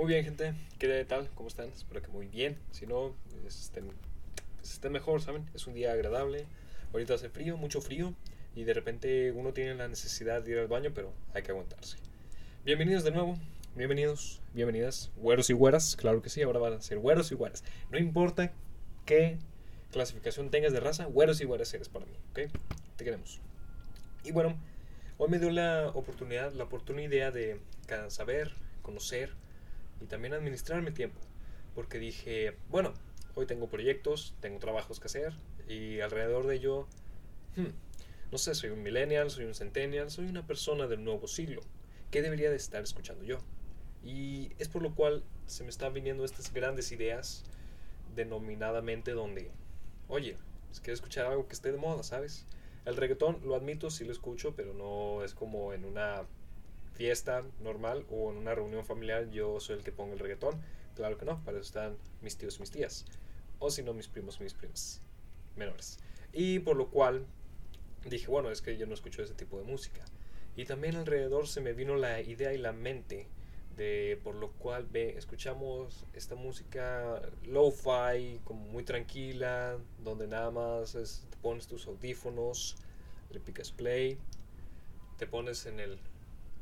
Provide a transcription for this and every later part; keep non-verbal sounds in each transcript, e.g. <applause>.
Muy bien, gente. ¿Qué tal? ¿Cómo están? Espero que muy bien. Si no, estén, estén mejor, ¿saben? Es un día agradable. Ahorita hace frío, mucho frío. Y de repente uno tiene la necesidad de ir al baño, pero hay que aguantarse. Bienvenidos de nuevo. Bienvenidos, bienvenidas. Güeros y güeras. Claro que sí, ahora van a ser güeros y güeras. No importa qué clasificación tengas de raza, güeros y güeras eres para mí, ¿ok? Te queremos. Y bueno, hoy me dio la oportunidad, la oportunidad de saber, conocer y también administrar mi tiempo. Porque dije, bueno, hoy tengo proyectos, tengo trabajos que hacer y alrededor de ello, hmm, no sé, soy un millennial, soy un centennial, soy una persona del nuevo siglo. ¿Qué debería de estar escuchando yo? Y es por lo cual se me están viniendo estas grandes ideas denominadamente donde, oye, es quiero escuchar algo que esté de moda, ¿sabes? El reggaetón, lo admito, sí lo escucho, pero no es como en una fiesta normal o en una reunión familiar yo soy el que pongo el reggaetón. Claro que no, para eso están mis tíos y mis tías. O si no, mis primos y mis primas menores. Y por lo cual dije, bueno, es que yo no escucho ese tipo de música. Y también alrededor se me vino la idea y la mente de por lo cual ve, escuchamos esta música lo-fi, como muy tranquila, donde nada más te pones tus audífonos, le picas play, te pones en el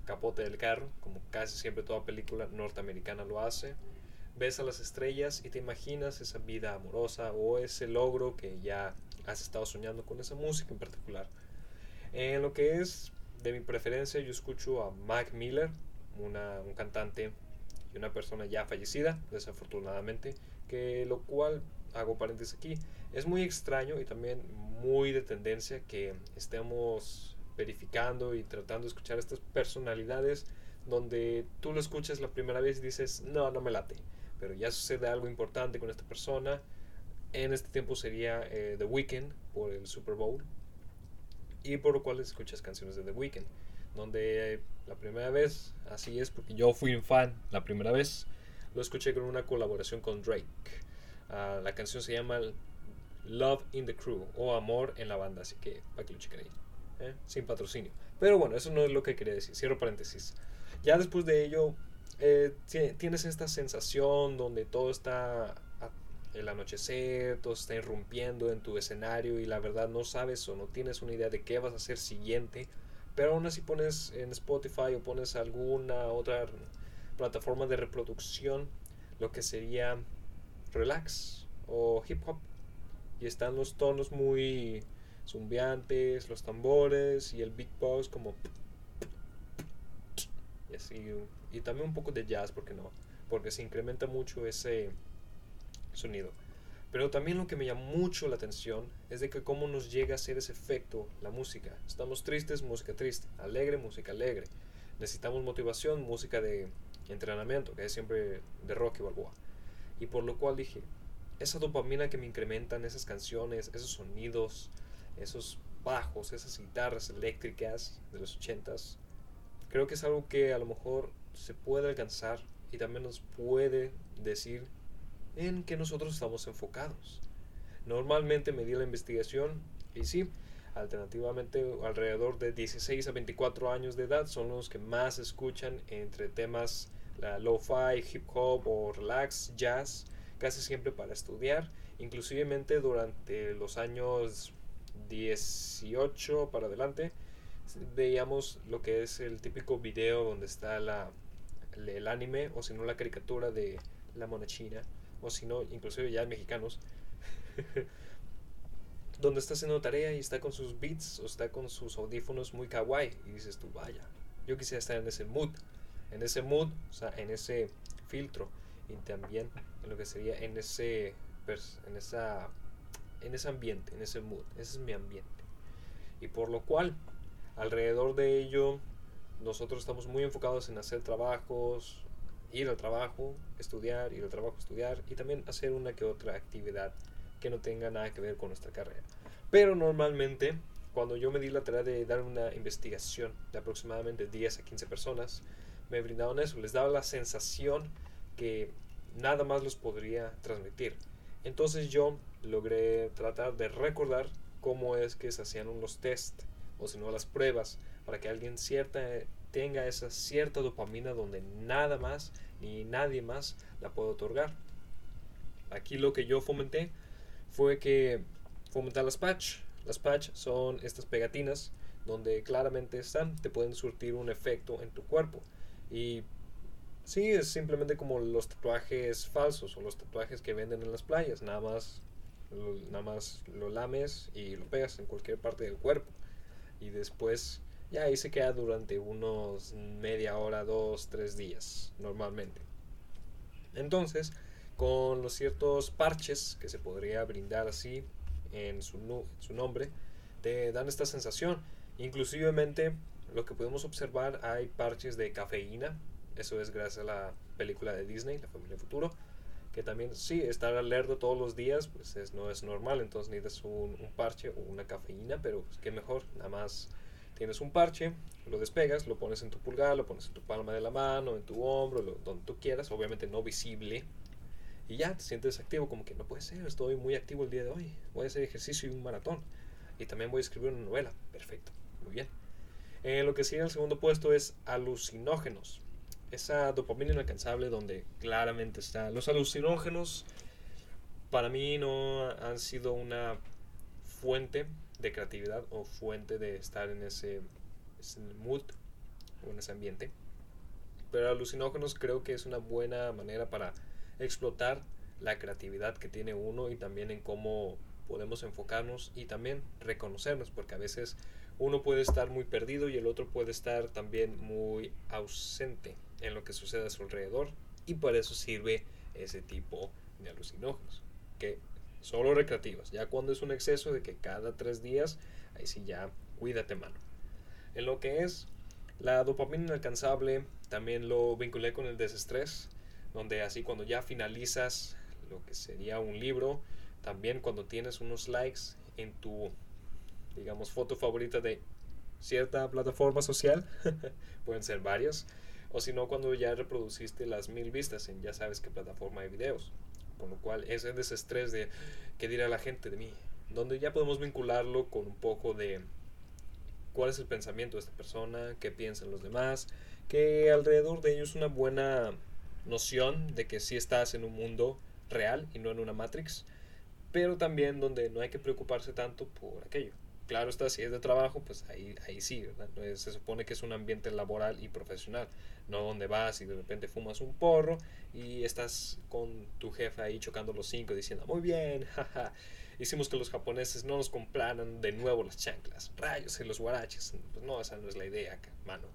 capote del carro, como casi siempre toda película norteamericana lo hace. Ves a las estrellas y te imaginas esa vida amorosa o ese logro que ya has estado soñando con esa música en particular. En lo que es de mi preferencia, yo escucho a Mac Miller, un cantante y una persona ya fallecida, desafortunadamente, que lo cual, hago paréntesis aquí, es muy extraño y también muy de tendencia que estemos verificando y tratando de escuchar estas personalidades donde tú lo escuchas la primera vez y dices, no, no me late, pero ya sucede algo importante con esta persona. En este tiempo sería eh, The Weeknd por el Super Bowl y por lo cual escuchas canciones de The Weeknd, donde la primera vez, así es, porque yo fui un fan la primera vez, lo escuché con una colaboración con Drake. Ah, la canción se llama Love in the Crew o Amor en la banda, así que para que lo chequen ahí. ¿Eh? sin patrocinio. Pero bueno, eso no es lo que quería decir. Cierro paréntesis. Ya después de ello, eh, tienes esta sensación donde todo está el anochecer, todo está irrumpiendo en tu escenario y la verdad no sabes o no tienes una idea de qué vas a hacer siguiente. Pero aún así pones en Spotify o pones alguna otra plataforma de reproducción lo que sería relax o hip hop. Y están los tonos muy zumbiantes, los tambores y el beatbox como y así y también un poco de jazz porque no porque se incrementa mucho ese sonido. Pero también lo que me llama mucho la atención es de que cómo nos llega a hacer ese efecto la música. Estamos tristes música triste alegre música alegre. Necesitamos motivación música de entrenamiento que es siempre de rock y balboa y por lo cual dije esa dopamina que me incrementan esas canciones esos sonidos esos bajos, esas guitarras eléctricas de los ochentas, creo que es algo que a lo mejor se puede alcanzar y también nos puede decir en que nosotros estamos enfocados. Normalmente me di la investigación y sí, alternativamente alrededor de 16 a 24 años de edad son los que más escuchan entre temas lo-fi, hip hop o relax, jazz, casi siempre para estudiar, inclusivemente durante los años 18 para adelante, veíamos lo que es el típico video donde está la, el, anime o si no la caricatura de la mona china o si no, inclusive ya mexicanos, <laughs> donde está haciendo tarea y está con sus beats o está con sus audífonos muy kawaii y dices tú, vaya, yo quisiera estar en ese mood, en ese mood, o sea, en ese filtro y también en lo que sería en ese en esa en ese ambiente, en ese mood. Ese es mi ambiente. Y por lo cual, alrededor de ello, nosotros estamos muy enfocados en hacer trabajos, ir al trabajo, estudiar, ir al trabajo, estudiar y también hacer una que otra actividad que no tenga nada que ver con nuestra carrera. Pero normalmente, cuando yo me di la tarea de dar una investigación de aproximadamente 10 a 15 personas, me brindaban eso, les daba la sensación que nada más los podría transmitir. Entonces yo logré tratar de recordar cómo es que se hacían los test o si no las pruebas para que alguien cierta tenga esa cierta dopamina donde nada más ni nadie más la puede otorgar. Aquí lo que yo fomenté fue que fomentar las patch. Las patch son estas pegatinas donde claramente están, te pueden surtir un efecto en tu cuerpo. Y sí, es simplemente como los tatuajes falsos o los tatuajes que venden en las playas, nada más lo, nada más lo lames y lo pegas en cualquier parte del cuerpo. Y después ya ahí se queda durante unos media hora, dos, tres días normalmente. Entonces, con los ciertos parches que se podría brindar así en su, su nombre, te dan esta sensación. Inclusivemente, lo que podemos observar, hay parches de cafeína. Eso es gracias a la película de Disney, La Familia Futuro. Que también, sí, estar alerta todos los días, pues es, no es normal. Entonces necesitas un, un parche o una cafeína, pero pues, qué mejor, nada más tienes un parche, lo despegas, lo pones en tu pulgar, lo pones en tu palma de la mano, en tu hombro, donde tú quieras, obviamente no visible. Y ya te sientes activo, como que no puede ser, estoy muy activo el día de hoy, voy a hacer ejercicio y un maratón. Y también voy a escribir una novela, perfecto, muy bien. Eh, lo que sigue en el segundo puesto es alucinógenos. Esa dopamina inalcanzable donde claramente está. Los alucinógenos para mí no han sido una fuente de creatividad o fuente de estar en ese, mood o en ese ambiente. Pero alucinógenos creo que es una buena manera para explotar la creatividad que tiene uno y también en cómo podemos enfocarnos y también reconocernos, porque a veces uno puede estar muy perdido y el otro puede estar también muy ausente en lo que sucede a su alrededor y por eso sirve ese tipo de alucinógenos, que solo recreativas. Ya cuando es un exceso de que cada tres días, ahí sí ya cuídate mano. En lo que es la dopamina inalcanzable, también lo vinculé con el desestrés, donde así cuando ya finalizas lo que sería un libro, también cuando tienes unos likes en tu, digamos, foto favorita de cierta plataforma social, <laughs> pueden ser varias, o si no cuando ya reproduciste las mil vistas en ya sabes qué plataforma de videos. Con lo cual ese desestrés de qué dirá la gente de mí, donde ya podemos vincularlo con un poco de cuál es el pensamiento de esta persona, qué piensan los demás, que alrededor de ellos una buena noción de que sí estás en un mundo real y no en una Matrix, pero también donde no hay que preocuparse tanto por aquello. Claro está, si es de trabajo, pues ahí, ahí sí, ¿verdad? Se supone que es un ambiente laboral y profesional, no donde vas y de repente fumas un porro y estás con tu jefe ahí chocando los cinco diciendo, muy bien, <laughs> jaja, hicimos que los japoneses no nos compraran de nuevo las chanclas, rayos y los guaraches. Pues no, esa no es la idea, mano.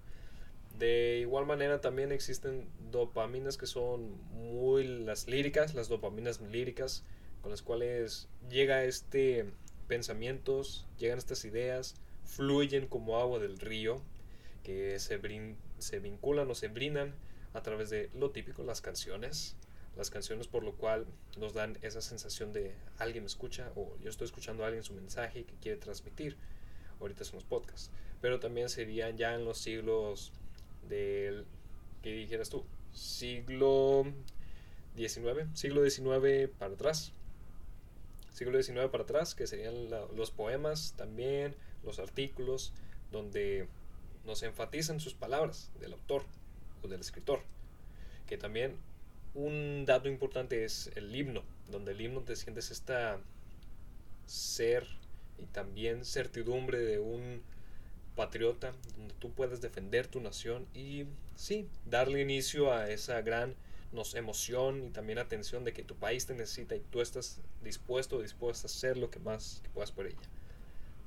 De igual manera también existen dopaminas que son muy las líricas, las dopaminas líricas, con las cuales llega este pensamientos, llegan estas ideas, fluyen como agua del río, que se, se vinculan o se brindan a través de lo típico, las canciones. Las canciones por lo cual nos dan esa sensación de alguien me escucha o yo estoy escuchando a alguien su mensaje que quiere transmitir. Ahorita son los podcasts. Pero también serían ya en los siglos del, ¿qué dijeras tú? Siglo XIX, siglo XIX para atrás siglo XIX para atrás, que serían los poemas también, los artículos, donde nos enfatizan sus palabras del autor o del escritor. Que también un dato importante es el himno, donde el himno te sientes esta ser y también certidumbre de un patriota, donde tú puedes defender tu nación y sí, darle inicio a esa gran nos emoción y también atención de que tu país te necesita y tú estás dispuesto o dispuesta a hacer lo que más puedas por ella.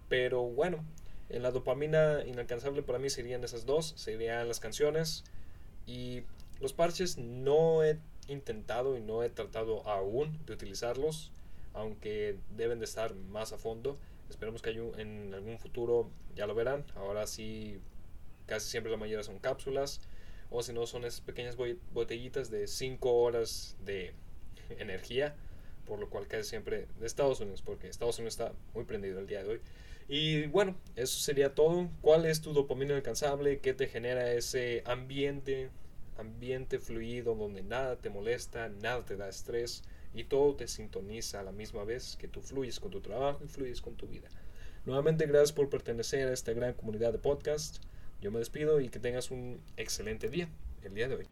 Pero bueno, en la dopamina inalcanzable para mí serían esas dos, serían las canciones y los parches no he intentado y no he tratado aún de utilizarlos, aunque deben de estar más a fondo. Esperemos que en algún futuro ya lo verán. Ahora sí, casi siempre la mayoría son cápsulas o si no son esas pequeñas botellitas de 5 horas de energía, por lo cual casi siempre de Estados Unidos, porque Estados Unidos está muy prendido el día de hoy. Y bueno, eso sería todo. ¿Cuál es tu dopamina alcanzable? ¿Qué te genera ese ambiente, ambiente fluido donde nada te molesta, nada te da estrés y todo te sintoniza a la misma vez que tú fluyes con tu trabajo y fluyes con tu vida? Nuevamente, gracias por pertenecer a esta gran comunidad de podcast Yo me despido y que tengas un excelente día el día de hoy.